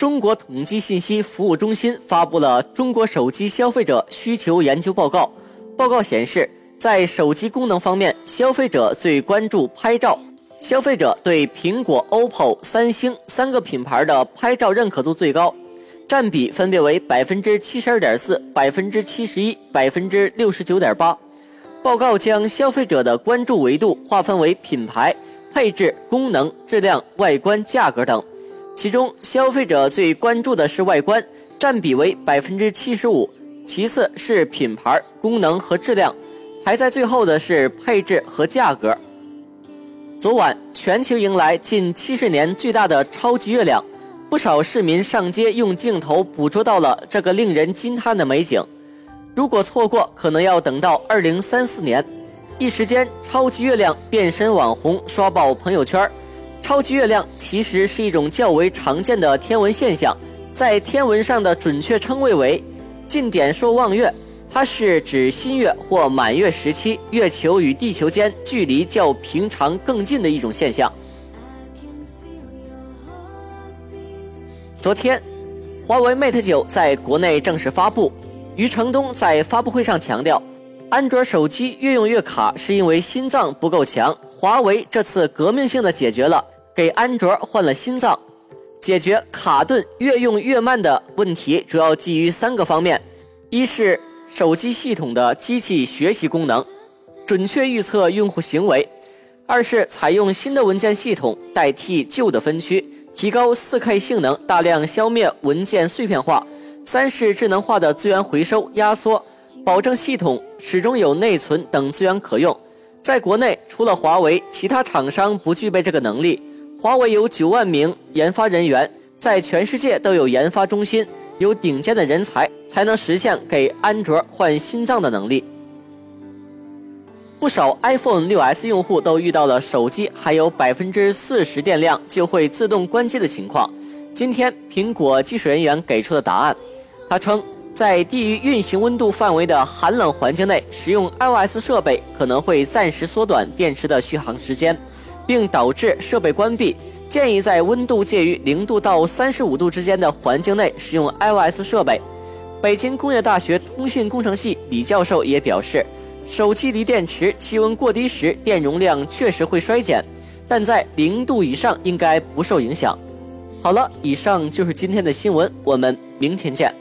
中国统计信息服务中心发布了《中国手机消费者需求研究报告》。报告显示，在手机功能方面，消费者最关注拍照。消费者对苹果、OPPO、三星三个品牌的拍照认可度最高，占比分别为百分之七十二点四、百分之七十一、百分之六十九点八。报告将消费者的关注维度划分为品牌、配置、功能、质量、外观、价格等。其中，消费者最关注的是外观，占比为百分之七十五；其次是品牌、功能和质量，排在最后的是配置和价格。昨晚，全球迎来近七十年最大的超级月亮，不少市民上街用镜头捕捉到了这个令人惊叹的美景。如果错过，可能要等到二零三四年。一时间，超级月亮变身网红，刷爆朋友圈。超级月亮其实是一种较为常见的天文现象，在天文上的准确称谓为近点朔望月，它是指新月或满月时期月球与地球间距离较平常更近的一种现象。昨天，华为 Mate 九在国内正式发布。余承东在发布会上强调，安卓手机越用越卡，是因为心脏不够强。华为这次革命性的解决了。给安卓换了心脏，解决卡顿越用越慢的问题，主要基于三个方面：一是手机系统的机器学习功能，准确预测用户行为；二是采用新的文件系统代替旧的分区，提高 4K 性能，大量消灭文件碎片化；三是智能化的资源回收压缩，保证系统始终有内存等资源可用。在国内，除了华为，其他厂商不具备这个能力。华为有九万名研发人员，在全世界都有研发中心，有顶尖的人才，才能实现给安卓换心脏的能力。不少 iPhone 6s 用户都遇到了手机还有百分之四十电量就会自动关机的情况。今天，苹果技术人员给出的答案。他称，在低于运行温度范围的寒冷环境内，使用 iOS 设备可能会暂时缩短电池的续航时间。并导致设备关闭。建议在温度介于零度到三十五度之间的环境内使用 iOS 设备。北京工业大学通信工程系李教授也表示，手机锂电池气温过低时，电容量确实会衰减，但在零度以上应该不受影响。好了，以上就是今天的新闻，我们明天见。